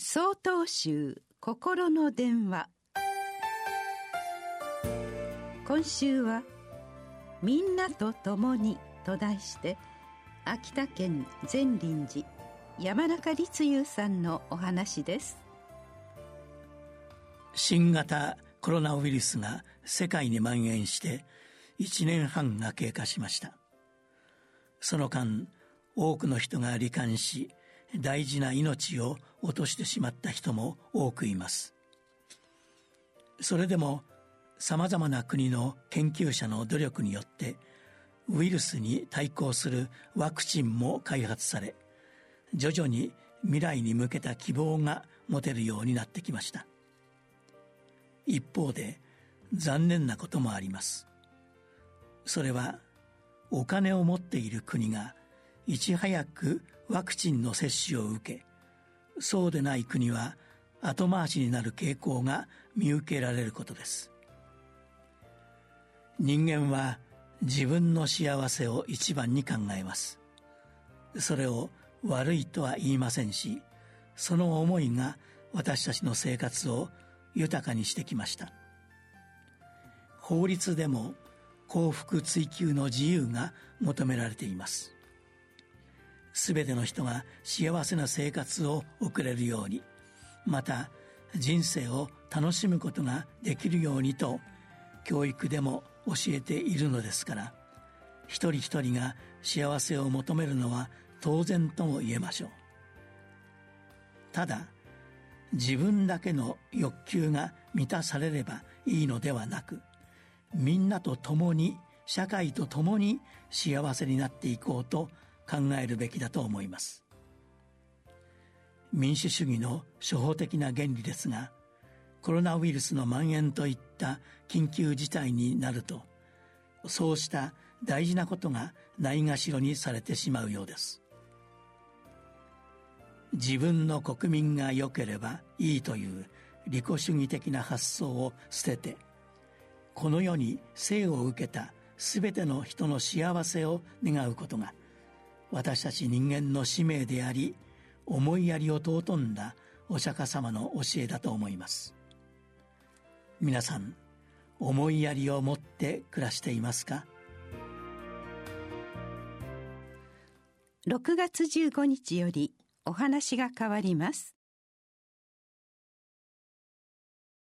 総統集心の電話。今週は「みんなと共に」と題して秋田県善林寺山中立雄さんのお話です。新型コロナウイルスが世界に蔓延して1年半が経過しました。その間多くの人が罹患し大事な命を落としてしまった人も多くいます。それでもさまざまな国の研究者の努力によってウイルスに対抗するワクチンも開発され徐々に未来に向けた希望が持てるようになってきました。一方で残念なこともあります。それはお金を持っている国がいち早くワクチンの接種を受けそうでない国は後回しになる傾向が見受けられることです。人間は自分の幸せを一番に考えます。それを悪いとは言いませんしその思いが私たちの生活を豊かにしてきました。法律でも幸福追求の自由が求められています。全ての人が幸せな生活を送れるように。また人生を楽しむことができるようにと教育でも教えているのですから一人一人が幸せを求めるのは当然とも言えましょう。ただ自分だけの欲求が満たされればいいのではなくみんなと共に社会と共に幸せになっていこうと考えるべきだと思います。民主主義の初歩的な原理ですがコロナウイルスの蔓延といった緊急事態になるとそうした大事なことがないがしろにされてしまうようです。自分の国民が良ければいいという利己主義的な発想を捨ててこの世に生を受けた全ての人の幸せを願うことが私たち人間の使命であり思いやりを尊んだお釈迦様の教えだと思います。皆さん思いやりを持って暮らしていますか？6月15日よりお話が変わります。